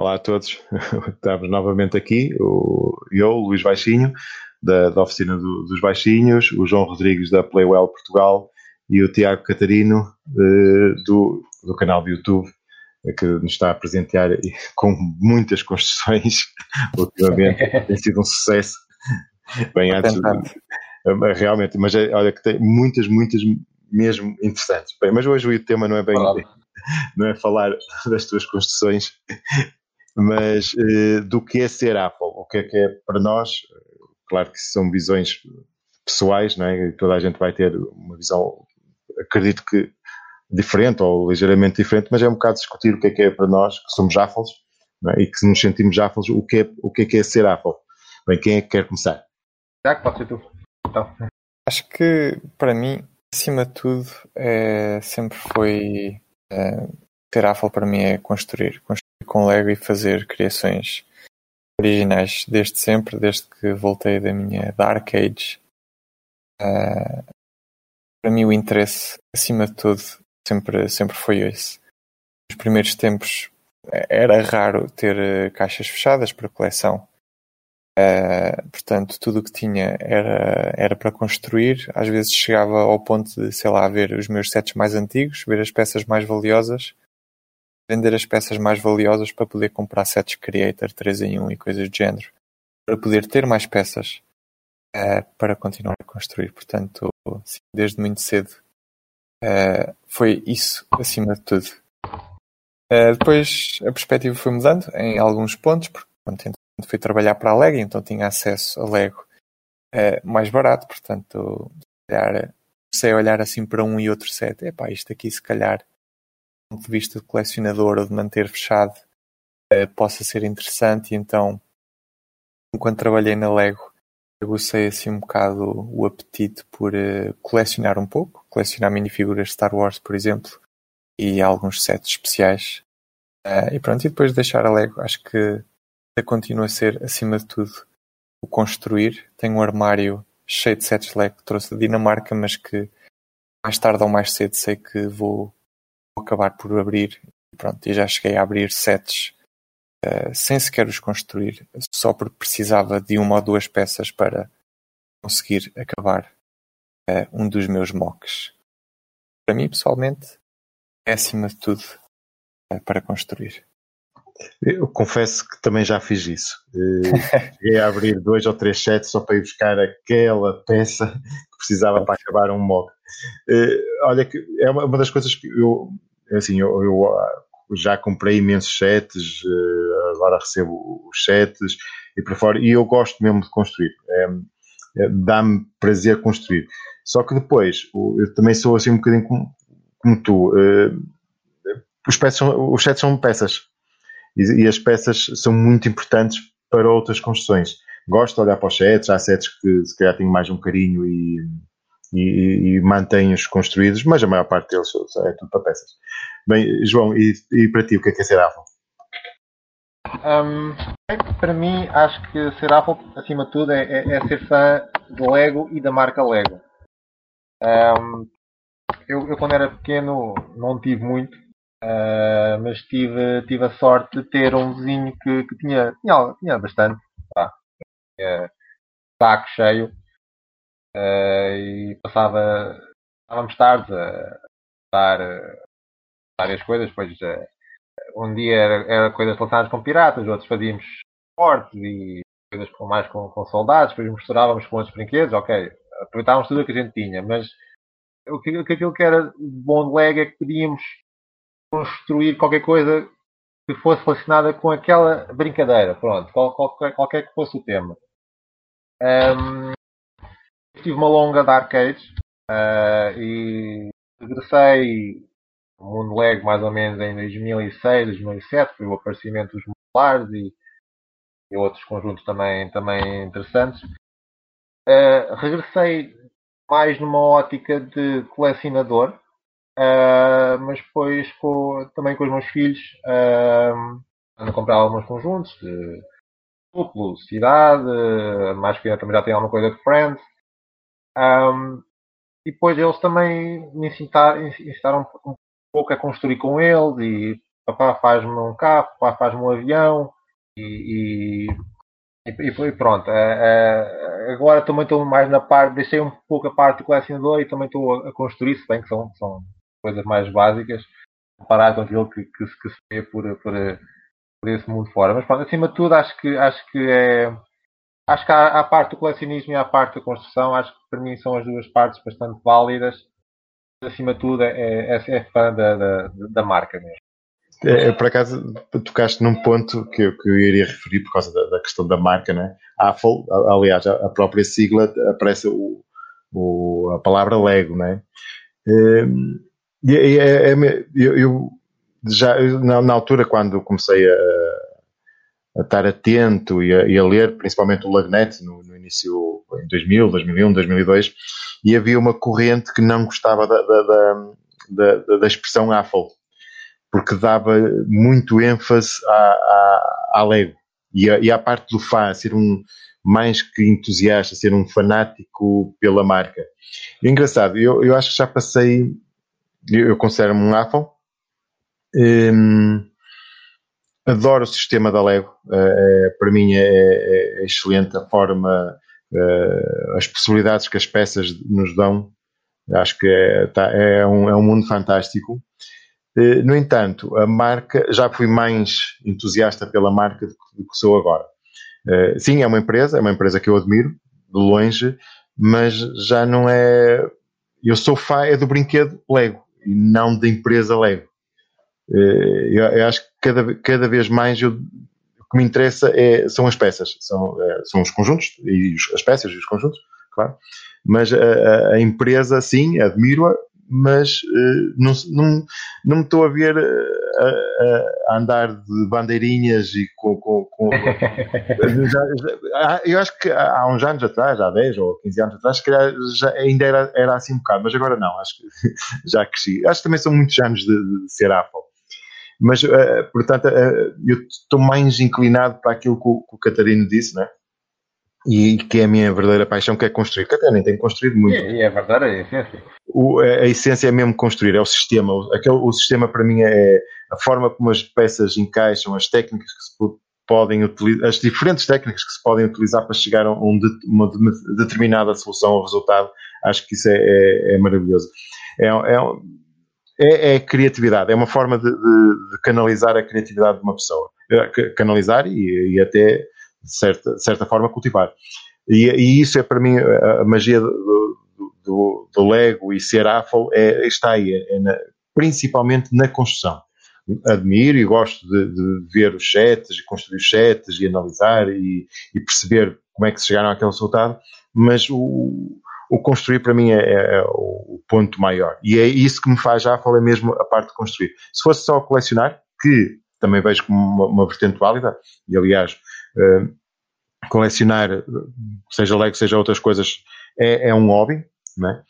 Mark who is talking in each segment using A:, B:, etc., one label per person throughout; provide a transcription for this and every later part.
A: Olá a todos, estamos novamente aqui, o, eu, Luís Baixinho, da, da Oficina do, dos Baixinhos, o João Rodrigues da Playwell Portugal e o Tiago Catarino eh, do, do canal do YouTube, eh, que nos está a presentear com muitas construções ultimamente, tem sido um sucesso. Bem, antes, eh, realmente, mas olha que tem muitas, muitas mesmo interessantes. Bem, mas hoje o tema não é bem, não é falar das tuas construções, mas uh, do que é ser Apple, o que é que é para nós, claro que são visões pessoais, não é? toda a gente vai ter uma visão, acredito que diferente ou ligeiramente diferente, mas é um bocado discutir o que é que é para nós, que somos Apples, é? e que nos sentimos Apples, o que é, o que é, que é ser Apple. Bem, quem é que quer começar?
B: Já que pode ser tu. Então.
C: Acho que, para mim, acima de tudo, é, sempre foi é, ter Apple para mim é construir, construir com Lego e fazer criações originais desde sempre, desde que voltei da minha Dark Age. Uh, para mim o interesse, acima de tudo, sempre, sempre foi esse. Nos primeiros tempos era raro ter uh, caixas fechadas para coleção. Uh, portanto, tudo o que tinha era, era para construir. Às vezes chegava ao ponto de, sei lá, ver os meus sets mais antigos, ver as peças mais valiosas vender as peças mais valiosas para poder comprar sets Creator 3 em 1 e coisas do género, para poder ter mais peças uh, para continuar a construir. Portanto, sim, desde muito cedo uh, foi isso acima de tudo. Uh, depois a perspectiva foi mudando em alguns pontos, porque quando fui trabalhar para a Lego, então tinha acesso a Lego mais barato, portanto, olhar, comecei a olhar assim para um e outro set, epá, isto aqui se calhar ponto de vista de colecionador ou de manter fechado uh, possa ser interessante. E então, enquanto trabalhei na Lego, agucei assim um bocado o apetite por uh, colecionar um pouco, colecionar minifiguras Star Wars, por exemplo, e alguns sets especiais. Uh, e pronto, e depois de deixar a Lego, acho que continua a ser, acima de tudo, o construir. Tenho um armário cheio de sets Lego que trouxe da Dinamarca, mas que mais tarde ou mais cedo sei que vou acabar por abrir. Pronto, e já cheguei a abrir sets uh, sem sequer os construir, só porque precisava de uma ou duas peças para conseguir acabar uh, um dos meus mocks. Para mim, pessoalmente, é acima de tudo uh, para construir.
A: Eu confesso que também já fiz isso. Cheguei a abrir dois ou três sets só para ir buscar aquela peça que precisava para acabar um mock. Olha, que é uma das coisas que eu assim, eu, eu ah, já comprei imensos sets, eh, agora recebo os sets e por fora, e eu gosto mesmo de construir. É, é, Dá-me prazer construir. Só que depois, eu também sou assim um bocadinho como, como tu. Eh, os, peças são, os sets são peças e, e, as peças são muito importantes para outras construções. Gosto de olhar para os sets, há sets que se calhar tenho mais um carinho e e, e mantém-os construídos, mas a maior parte deles é tudo para peças. Bem, João, e, e para ti, o que é que é ser Apple?
B: Um, para mim, acho que ser Apple, acima de tudo, é, é, é ser fã do Lego e da marca Lego. Um, eu, eu, quando era pequeno, não tive muito, uh, mas tive, tive a sorte de ter um vizinho que, que tinha, tinha, tinha bastante. Tá? Saco cheio uh, e passava, estávamos tarde a estar uh, várias coisas, depois uh, um dia era, era, coisas relacionadas com piratas, outros fazíamos esportes e coisas com, mais com, com soldados, depois misturávamos com outros brinquedos, ok, aproveitávamos tudo o que a gente tinha, mas o que, aquilo que era bom de Lego é que podíamos construir qualquer coisa que fosse relacionada com aquela brincadeira, pronto, qualquer, qualquer que fosse o tema. Um, tive uma longa de arcades uh, e regressei ao mundo Lego mais ou menos em 2006, 2007, foi o aparecimento dos modulares e, e outros conjuntos também, também interessantes. Uh, regressei mais numa ótica de colecionador, uh, mas depois com, também com os meus filhos uh, a comprar alguns conjuntos de duplo, cidade, mais que também já tem alguma coisa de Friends. Um, e depois eles também me ensinaram, ensinaram um pouco a construir com eles e papá faz-me um carro, papá faz-me um avião e, e, e pronto. agora também estou mais na parte, deixei um pouco a parte do colecionador e também estou a, construir, se bem que são, são coisas mais básicas, comparado com aquilo que, que, que se vê por, por, por esse mundo fora. Mas pronto, acima de tudo, acho que, acho que é. Acho que há a parte do colecionismo e a parte da construção, acho que para mim são as duas partes bastante válidas. Acima de tudo, é, é, é fã da, da, da marca mesmo.
A: É, por acaso, tocaste num ponto que eu, que eu iria referir por causa da, da questão da marca, né? Apple, aliás, a, própria sigla aparece o, o, a palavra Lego, né? Hum, e é, é, é, eu, eu, já na, na, altura quando comecei a, a estar atento e a, e a, ler, principalmente o Lagnet no, no, início em 2000, 2001, 2002, e havia uma corrente que não gostava da, da, da, da expressão Apple porque dava muito ênfase à, à, à Lego e, a, e à parte do fã, ser um mais que entusiasta, ser um fanático pela marca. E é engraçado, eu, eu acho que já passei, eu, eu considero-me um Apple, um, adoro o sistema da Lego, uh, para mim é, é, é, excelente a forma, uh, as possibilidades que as peças nos dão, acho que é, tá, é, um, é um mundo fantástico. Eh, no entanto, a marca, já fui mais entusiasta pela marca do que sou agora. Eh, sim, é uma empresa, é uma empresa que eu admiro, de longe, mas já não é. Eu sou fã é do brinquedo Lego e não da empresa Lego. Eh, eu, eu acho que cada, cada vez mais eu, o que me interessa é, são as peças, são, são os conjuntos, e as peças e os conjuntos, claro. Mas a, a empresa, sim, admiro-a, mas uh, não, não, não me estou a ver uh, a, a, andar de bandeirinhas e com. com, com já, já, eu acho que há uns anos atrás, há 10 ou 15 anos atrás, que já, ainda era, era assim um bocado, mas agora não, acho que já cresci. Acho que também são muitos anos de, de ser Apple. Mas, uh, portanto, eu estou mais inclinado para aquilo que o, que o Catarino disse, né? e que é a minha verdadeira paixão, que é construir, nem tenho construído muito.
B: É verdade, é a essência.
A: O, a, essência é mesmo construir, é o sistema. O, aquele, o sistema para mim é a forma como as peças encaixam, as técnicas que se podem utilizar, as diferentes técnicas que se podem utilizar para chegar a um, uma determinada solução ou resultado. Acho que isso é, é, é maravilhoso. É, é, é, é, criatividade, é uma forma de, de, de, canalizar a criatividade de uma pessoa. Canalizar e, e até de certa, certa forma, cultivar. E, e, isso é para mim a, magia do, do, do, Lego e ser Apple é, está aí, é, é na, principalmente na construção. Admiro e gosto de, de, ver os sets e construir os sets e analisar e, e, perceber como é que se chegaram àquele resultado, mas o, o construir para mim é, é, é, o ponto maior. E é isso que me faz já falar mesmo a parte de construir. Se fosse só colecionar, que também vejo como uma, uma vertente válida, e aliás, Uh, colecionar, seja Lego, seja outras coisas, é, é um hobby, né?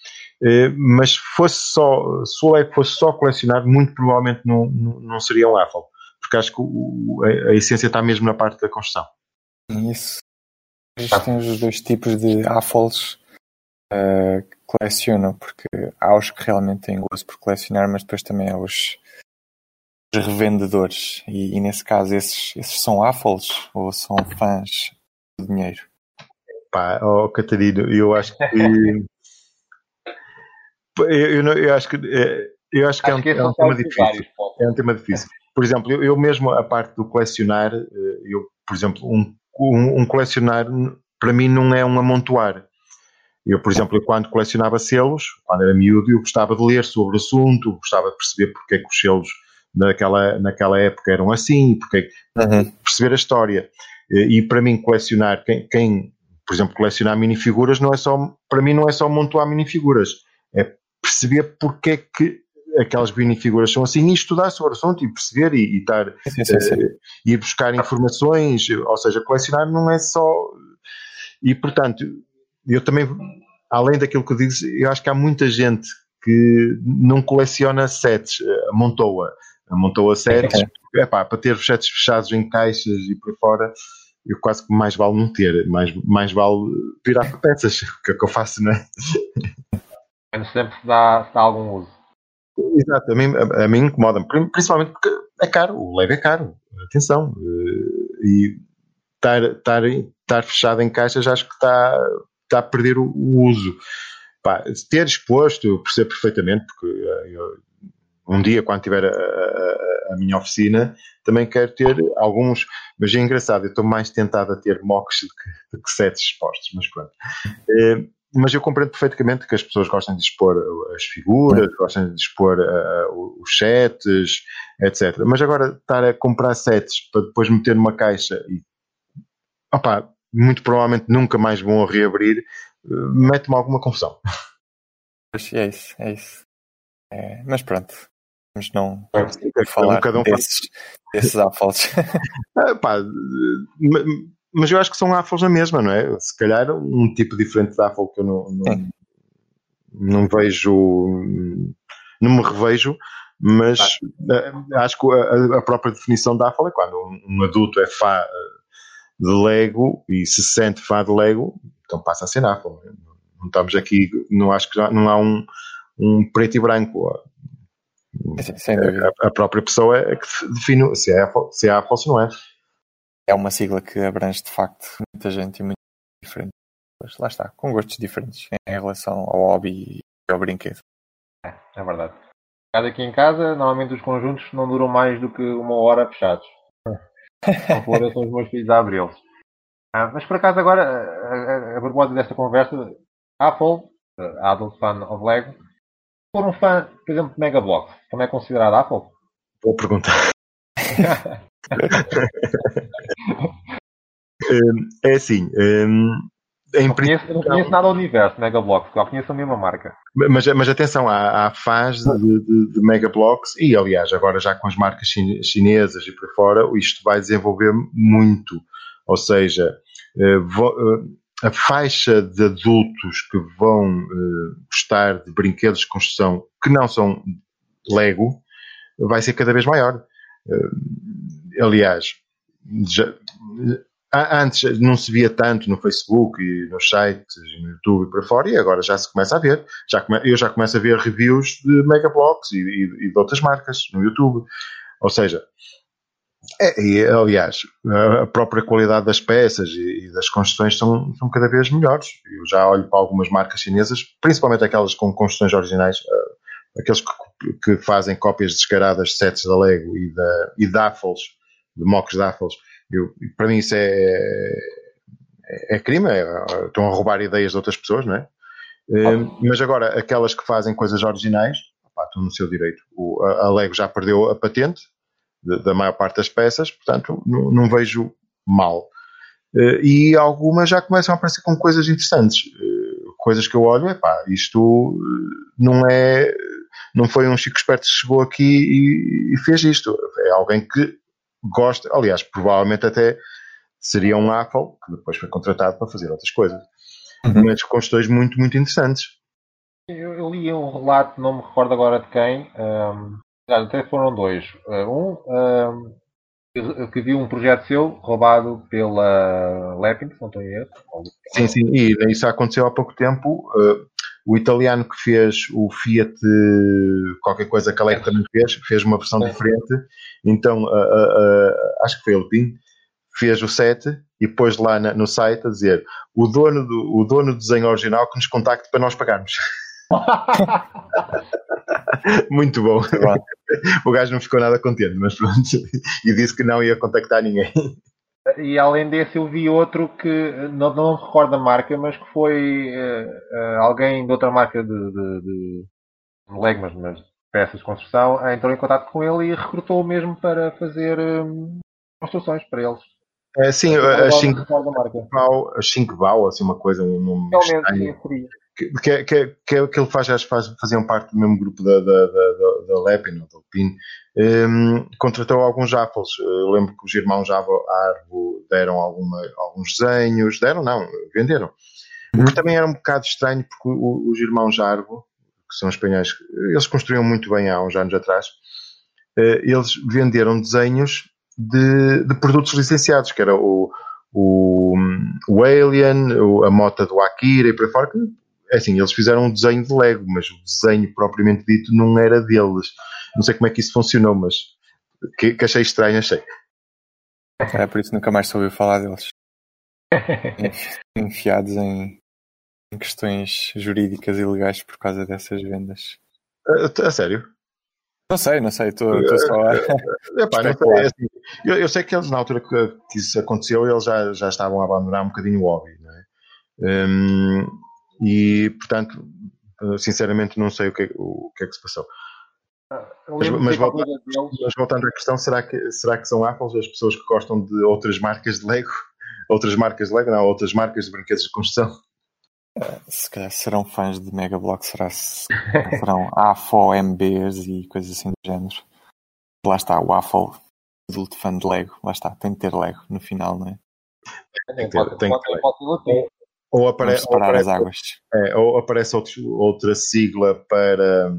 A: Uh, mas fosse só, se o Lego fosse só colecionar, muito provavelmente não, não, seria um Apple, porque acho que o, a, a, essência está mesmo na parte da construção.
C: Isso. Existem os dois tipos de Apples uh, que colecionam, porque há os que realmente têm gosto por colecionar, mas depois também há os revendedores. E, e, nesse caso, esses, esses são AFOLs ou são fãs do dinheiro?
A: Pá, oh, Catarino, eu acho que. eu, eu, eu, acho que. Eh, eu acho que, acho é, um, que é um tema difícil. Vários, é um tema difícil. Por exemplo, eu, eu, mesmo, a parte do colecionar, eh, eu, por exemplo, um, um, um colecionar para mim não é um amontoar. Eu, por exemplo, quando colecionava selos, quando era miúdo, eu gostava de ler sobre o assunto, gostava de perceber porque é que os selos naquela, naquela época eram assim, porque uhum. perceber a história. E para mim, colecionar, quem, quem, por exemplo, colecionar minifiguras, não é só, para mim, não é só montar minifiguras, é perceber porque é que aquelas minifiguras são assim e estudar sobre o assunto e perceber e, e estar sim, sim, sim. Uh, e buscar informações, ou seja, colecionar não é só. E portanto, eu também, além daquilo que eu digo, eu acho que há muita gente que não coleciona sets, uh, montou-a montou a sets, é pá, para ter os sets fechados em caixas e por fora, eu quase que mais vale não ter, mais, mais vale virar para peças, que é o que eu faço, não é?
B: Mas sempre se dá, se dá algum uso.
A: Exato, a mim, a, a mim incomoda-me, principalmente porque é caro, o Lego é caro, atenção. E estar, estar, estar fechado em caixas acho que está, está a perder o, o uso. Pá, ter exposto, eu percebo perfeitamente, porque eu, um dia, quando tiver a, a, a, minha oficina, também quero ter alguns. Mas é engraçado, eu estou mais tentado a ter mocks do que, que sets expostos, mas pronto. É, mas eu compreendo perfeitamente que as pessoas gostam de expor as figuras, gostam de expor uh, os sets, etc. Mas agora estar a comprar sets para depois meter numa caixa e opa, muito provavelmente nunca mais vão a reabrir, uh, mete-me alguma confusão.
C: É isso, é isso. É, mas pronto, mas não é, falar cada um desses, desses AFOLs.
A: ah, pá, mas eu acho que são AFOLs na mesma, não é? Se calhar um tipo diferente de AFOL que eu não, não, não vejo, não me revejo, mas ah. acho que a, a, própria definição da AFOL é quando um, um, adulto é fã de Lego e se sente fã de Lego, então passa a ser AFOL. Não, estamos aqui, não acho que já, não há um, um preto e branco
C: Sim,
A: a, a, própria pessoa é que define se é, se é Apple ou se não é.
C: É uma sigla que abrange de facto muita gente e muito diferente. Mas lá está, com gostos diferentes em relação ao hobby e ao brinquedo.
B: É, é verdade. Cada aqui em casa, normalmente os conjuntos não duram mais do que uma hora fechados. São fora são os meus filhos a abri-los. Ah, mas por acaso agora, a, a, a propósito desta conversa, Apple, Adult Fan of Lego, for um fã, por exemplo, de Mega Bloks, também é considerado Apple?
A: Vou perguntar. Hum, é assim. Um,
B: em não, conheço, não conheço nada do universo Mega Bloks, só conheço a mesma marca.
A: Mas, mas atenção, há, há fãs de, de, de Mega Bloks e, aliás, agora já com as marcas chinesas e por fora, isto vai desenvolver muito. Ou seja, eh, a faixa de adultos que vão uh, gostar de brinquedos de construção que não são Lego vai ser cada vez maior. Aliás, já, antes não se via tanto no Facebook e nos sites, no YouTube e para fora, e agora já se começa a ver. Já come, eu já começo a ver reviews de Megablocks e, e, e de outras marcas no YouTube. Ou seja, é, e, aliás, a própria qualidade das peças e, das construções são, são cada vez melhores. Eu já olho para algumas marcas chinesas, principalmente aquelas com construções originais, uh, aqueles que, que, fazem cópias descaradas de sets da Lego e, da, e de Affles, de mocks de Affles. Eu, para mim isso é, é, é crime, é, estão a roubar ideias de outras pessoas, não é? Uh, mas agora, aquelas que fazem coisas originais, opá, estão no seu direito. O, a, a Lego já perdeu a patente, da maior parte das peças, portanto não, não vejo mal. Uh, e algumas já começam a aparecer com coisas interessantes, uh, coisas que eu olho, epá, isto eh, não é, não foi um chico esperto que chegou aqui e, e, fez isto, é alguém que gosta, aliás, provavelmente até seria um Apple, que depois foi contratado para fazer outras coisas, uhum. mas com questões muito, muito interessantes.
B: Eu, eu, li um relato, não me recordo agora de quem, um, até foram dois. Eh, um uh, que viu um projeto seu roubado pela Lepin, se não estou em erro.
A: Sim, sim, e isso aconteceu há pouco tempo. Uh, o italiano que fez o Fiat qualquer coisa que a Lepin também fez, fez uma versão sim. diferente. Então, acho que foi o Pin, fez o set e pôs lá na, no site a dizer o dono, do, o dono do desenho original que nos contacte para nós pagarmos. Muito bom. o gajo não ficou nada contente, mas pronto. E disse que não ia contactar ninguém.
B: E além desse, eu vi outro que não, não me recordo a marca, mas que foi uh, alguém de outra marca de, de, de legmas, mas peças de construção, uh, entrou em contato com ele e recrutou mesmo para fazer um, construções para eles.
A: É, sim, a 5 Bau, a 5 Bau, assim, uma coisa, um nome
B: Realmente,
A: que, que, que, que ele faz, já faz, faziam parte do mesmo grupo da, da, da, da Lepin ou da Alpine, um, contratou alguns Jaffles. Eu lembro que os irmãos Arvo deram alguma, alguns desenhos, deram não, venderam. O que também era um bocado estranho, porque os irmãos Jarvo, que são espanhóis, eles construíam muito bem há uns anos atrás, eh, eles venderam desenhos de, de produtos licenciados, que era o, o, o Alien, a moto do Akira e por aí fora, que é assim, eles fizeram um desenho de Lego, mas o desenho propriamente dito não era deles. Não sei como é que isso funcionou, mas que, que achei estranho, achei.
C: É por isso nunca mais soube falar deles. Enfiados em, em questões jurídicas e legais por causa dessas vendas.
A: A, a sério?
C: Não sei, não sei, estou só a.
A: Epá, não sei, é assim, eu, eu, sei que eles, na altura que, que, isso aconteceu, eles já, já estavam a abandonar um bocadinho o hobby, não é? Um, e, portanto, sinceramente, não sei o que, o que é que se passou. Mas, mas, volta, mas, voltando à questão, será que, será que são Apples as pessoas que gostam de outras marcas de Lego? Outras marcas de Lego, não, outras marcas de brinquedos de construção?
C: Se calhar serão fãs de Mega Block, será serão AFO, MBs e coisas assim do género. Lá está, o AFO, adulto fã de Lego, lá está, tem de ter Lego no final, não é?
A: Tem que ter, tem que ter. Ou, apare, ou aparece, as águas. É, ou aparece outro, outra sigla para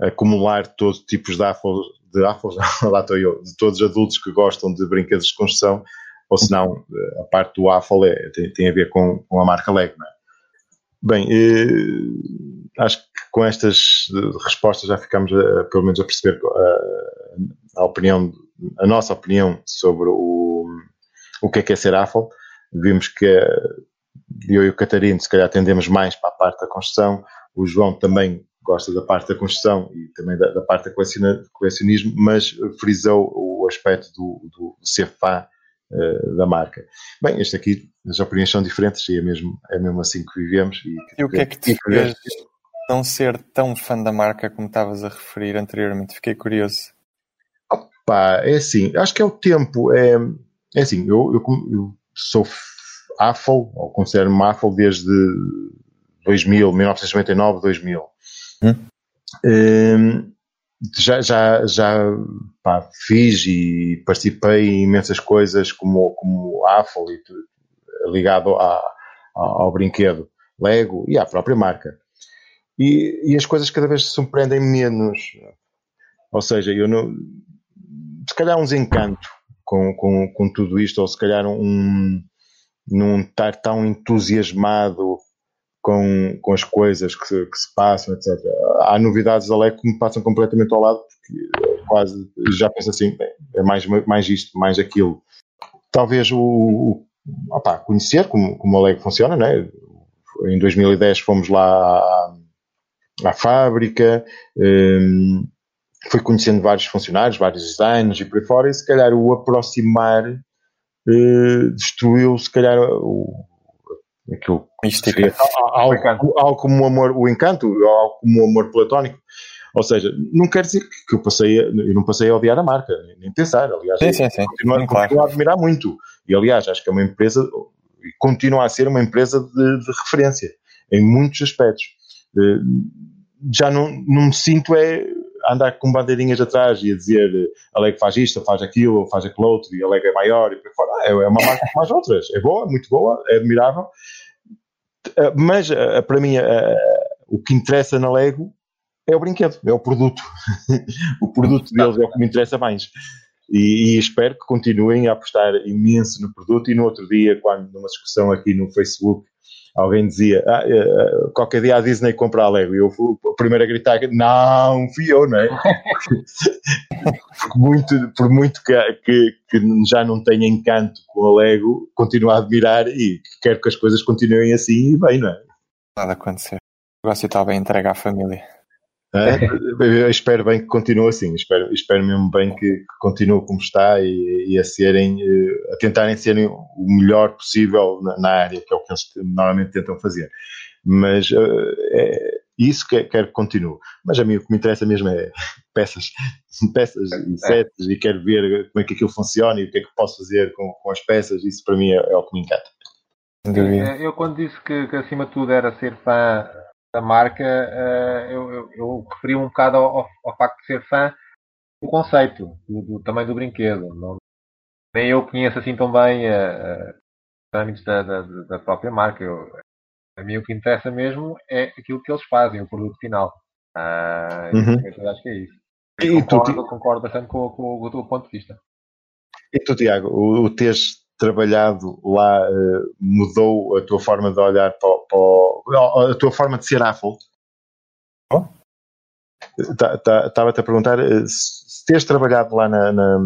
A: acumular todos os tipos de AFOs, de AFOs, lá estou eu, de todos os adultos que gostam de brinquedos de construção, ou se não, a parte do AFOL é, tem, tem, a ver com, com a marca Lego, é? Bem, eh, acho que com estas respostas já ficamos a, pelo menos a perceber a, a, opinião, a nossa opinião sobre o, o que é que é ser AFOL. Vimos que eu e o Catarino, se calhar, tendemos mais para a parte da construção, o João também gosta da parte da construção e também da, da parte do colecionismo, mas frisou o aspecto do, do ser fã uh, da marca. Bem, este aqui, as opiniões são diferentes e é mesmo, é mesmo assim que vivemos. E,
C: e o que é que te fez não ser tão fã da marca como estavas a referir anteriormente? Fiquei curioso.
A: Opa, é assim, acho que é o tempo. É, é assim, eu, eu, eu sou Apple, ou considero-me Apple desde 2000, 1999, 2000. Hum? Um, já, já, já pá, fiz e participei em imensas coisas como, como AFL e ligado a, a, ao brinquedo Lego e à própria marca. E, e as coisas cada vez se surpreendem menos. Ou seja, eu não. Se calhar um desencanto com, com, com tudo isto, ou se calhar um. Não estar tão entusiasmado com, com as coisas que se, que se passam, etc. Há novidades da LEC que me passam completamente ao lado, porque quase já penso assim, é mais, mais isto, mais aquilo. Talvez o, o opa, conhecer como, como a LEC funciona, né? Em 2010 fomos lá à, à fábrica, um, fui conhecendo vários funcionários, vários designers e por aí fora, e se calhar o aproximar uh, destruiu, se calhar, o, aquilo
C: Mística.
A: Algo, algo, como o amor, o encanto, algo como o amor platónico. Ou seja, não quer dizer que eu passei, a, eu não passei a odiar a marca, nem pensar. Aliás,
C: sim, sim, sim.
A: Continuo, sim, claro. continuo a admirar muito. E aliás, acho que é uma empresa, e continua a ser uma empresa de, de referência em muitos aspectos. Eh, já não, não me sinto é andar com bandeirinhas atrás e a dizer a Leg faz isto, faz aquilo, faz aquilo outro, e a Leg é maior, e por fora. Ah, é uma marca como as outras. É boa, muito boa, é admirável. Eh, mas eh, para mim eh, o que interessa na Lego é o brinquedo, é o produto. o produto deles é o que me interessa mais. E, e, espero que continuem a apostar imenso no produto. E no outro dia, quando numa discussão aqui no Facebook, alguém dizia ah, qualquer dia a Disney compra a Lego. E eu fui o primeiro a gritar: não, fui eu, não é? por muito, por muito que, que, que, já não tenha encanto com a Lego, continuo a admirar e quero que as coisas continuem assim e bem, não é?
C: Nada acontecer. O negócio bem entregue à família.
A: É? Eu espero bem que continue assim, espero, espero mesmo bem que, que continue como está e, e, a serem, eh, a tentarem serem o melhor possível na, na, área, que é o que eles normalmente tentam fazer. Mas uh, é, isso que quero que continue. Mas a mim o que me interessa mesmo é peças, peças e é. sets e quero ver como é que aquilo funciona e o que é que posso fazer com, com as peças. Isso para mim é, é o que me encanta.
B: É, eu quando disse que, que, acima de tudo era ser fã da marca, uh, eu, eu, eu, referi um bocado ao, ao, facto de ser fã do conceito, do, do tamanho do brinquedo. Não, nem eu conheço assim tão bem uh, uh, da, da, da, própria marca. Eu, a mim o que interessa mesmo é aquilo que eles fazem, o produto final. Ah, uhum. Eu acho que é isso. E concordo, tu, concordo bastante com, com, com, o teu ponto de vista.
A: E tu, Tiago, o, o teres trabalhado lá uh, mudou a tua forma de olhar para, para, a tua forma de ser Apple?
C: Oh?
A: Estava-te a perguntar eh, se teres trabalhado lá na, na,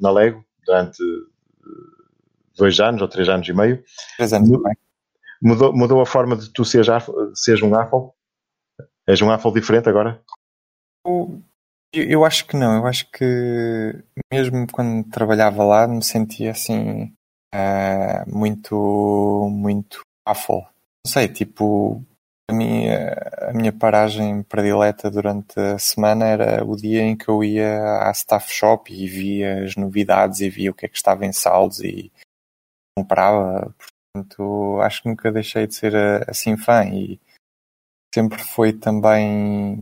A: na Lego durante dois anos ou três anos e meio.
C: Três anos
A: mudou, mudou, mudou a forma de tu seres, seres um Apple? És um Apple diferente agora?
C: Eu, eu acho que não. Eu acho que mesmo quando trabalhava lá me sentia assim uh, muito, muito Apple. Não sei, tipo, a minha, a minha paragem predileta durante a semana era o dia em que eu ia à staff shop e via as novidades e via o que é que estava em saldos e comprava. Portanto, acho que nunca deixei de ser eh, assim fã e sempre foi também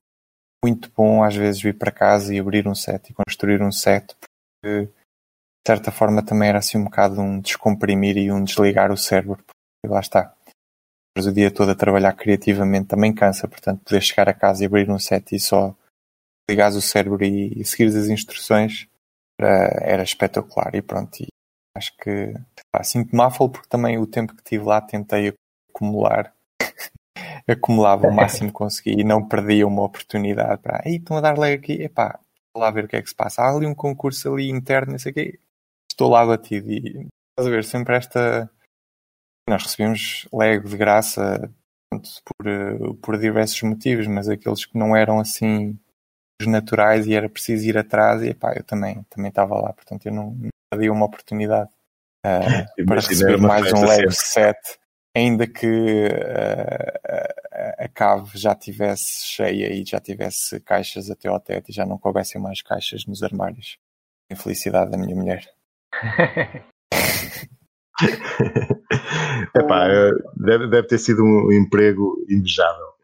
C: muito bom às vezes vir para casa e abrir um set e construir um set porque certa forma também era assim um bocado um descomprimir e um desligar o cérebro porque lá está. O dia todo a trabalhar criativamente também cansa, portanto poder chegar a casa e abrir um set e só ligares o cérebro e, e seguires as instruções era, era espetacular. E pronto, e acho que sinto-me affle porque também o tempo que tive lá tentei acumular acumulava o máximo que consegui e não perdia uma oportunidade para aí estão a dar leg aqui, epá, lá ver o que é que se passa. Há ali um concurso ali interno, não sei o quê, estou lá batido e estás a ver, sempre esta nós recebemos Lego de graça por, eh, por diversos motivos, mas aqueles que não eram assim os naturais e era preciso ir atrás e epá, eu também, também estava lá, portanto eu não, não perdi uma oportunidade uh, para receber mais um Lego set, ainda que uh, a cave já tivesse cheia e já tivesse caixas até ao teto e já não coubessem mais caixas nos armários. Infelicidade da minha mulher.
A: Epá, deve, deve ter sido um emprego invejável.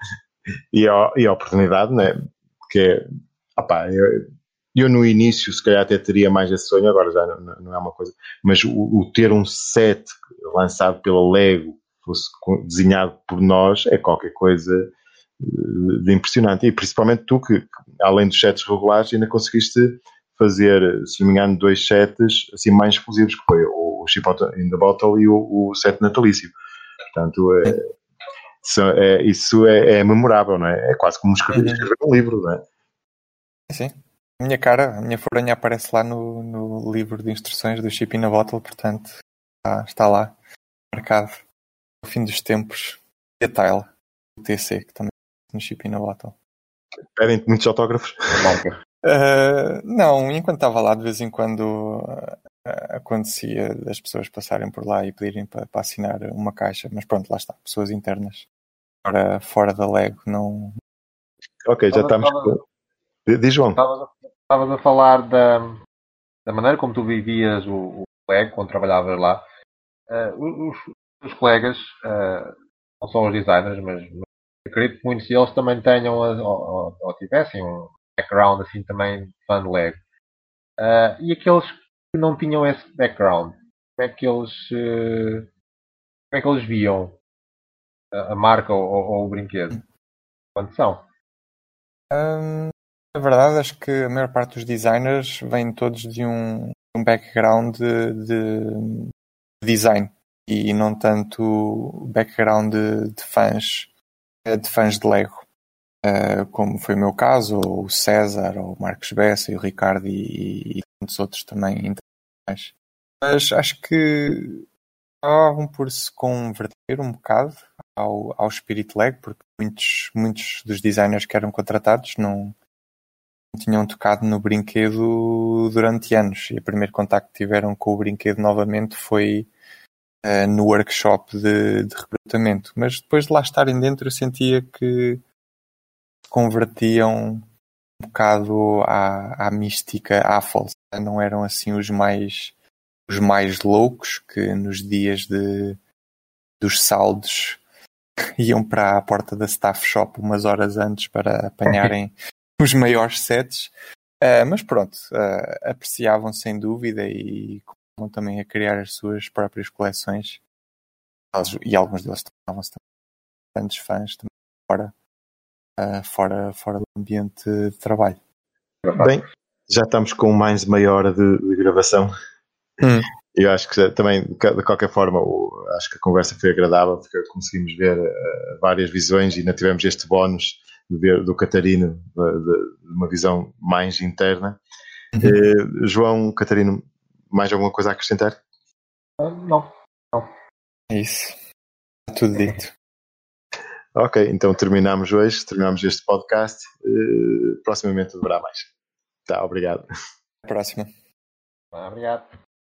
A: E a, e a oportunidade, né? Porque, opá, eu, eu, no início se calhar até teria mais esse sonho, agora já não, não é uma coisa, mas o, o, ter um set lançado pela Lego, fosse desenhado por nós, é qualquer coisa eh, de impressionante. E principalmente tu que, além dos sets regulares, ainda conseguiste fazer, se não me engano, dois sets assim mais exclusivos, que foi o Chip in the Bottle e o, o set natalício. Portanto, é, isso, é, isso é, é, memorável, não é? É quase como escrever, uhum. escrever um livro, não é?
C: Sim. A minha cara, a minha foranha aparece lá no, no livro de instruções do Chip in a Bottle, portanto, está, está lá, marcado. No fim dos tempos, detail, o TC, que também no Chip in a Bottle.
A: Pedem-te muitos autógrafos?
C: Uh, não, enquanto estava lá, de vez em quando uh, acontecia das pessoas passarem por lá e pedirem para, para, assinar uma caixa, mas pronto, lá está, pessoas internas. Fora, fora da Lego, não.
A: Ok, já estamos. Diz João.
B: Estavas a falar da, da maneira como tu vivias o, o Lego quando trabalhavas lá. Uh, os, os, colegas, não só os designers, mas, mas acredito que muitos deles também tenham ou, ou, ou tivessem um background assim também fã de. Uh, e aqueles que não tinham esse background, como é que eles, uh, como é que eles viam a, a marca ou, ou, o brinquedo? Quanto são?
C: Na verdade, acho que a maior parte dos designers vêm todos de um, um background de, de, design e não tanto background de, de fãs de fãs de Lego. Uh, como foi o meu caso, ou o César, ou o Marcos Bessa, e o Ricardo e, e tantos outros também internacionais. Mas acho que acabavam por se converter um bocado ao, ao espírito Lego, porque muitos, muitos dos designers que eram contratados não, não tinham tocado no brinquedo durante anos. E o primeiro contacto que tiveram com o brinquedo novamente foi uh, no workshop de, de recrutamento. Mas depois de lá estarem dentro, eu sentia que convertiam um bocado à, à mística Affle. Não eram assim os mais os mais loucos que nos dias de dos saldos iam para a porta da staff shop umas horas antes para apanharem os maiores sets. Uh, mas pronto, uh, apreciavam sem dúvida e começavam também a criar as suas próprias coleções. E alguns deles tornavam-se grandes fãs também fora uh, fora, fora do ambiente de trabalho.
A: Bem, já estamos com mais meia hora de, de gravação. Hum. Eu acho que também, de qualquer forma, acho que a conversa foi agradável, porque conseguimos ver uh, várias visões e ainda tivemos este bónus de ver do Catarino, de, de, uma visão mais interna. Uhum. João, Catarino, mais alguma coisa a acrescentar?
B: Uh, não, não.
C: É isso. Está tudo dito.
A: Ok, então terminamos hoje, terminamos este podcast. Uh, proximamente haverá mais. Tá, obrigado.
C: Até a próxima.
B: Obrigado.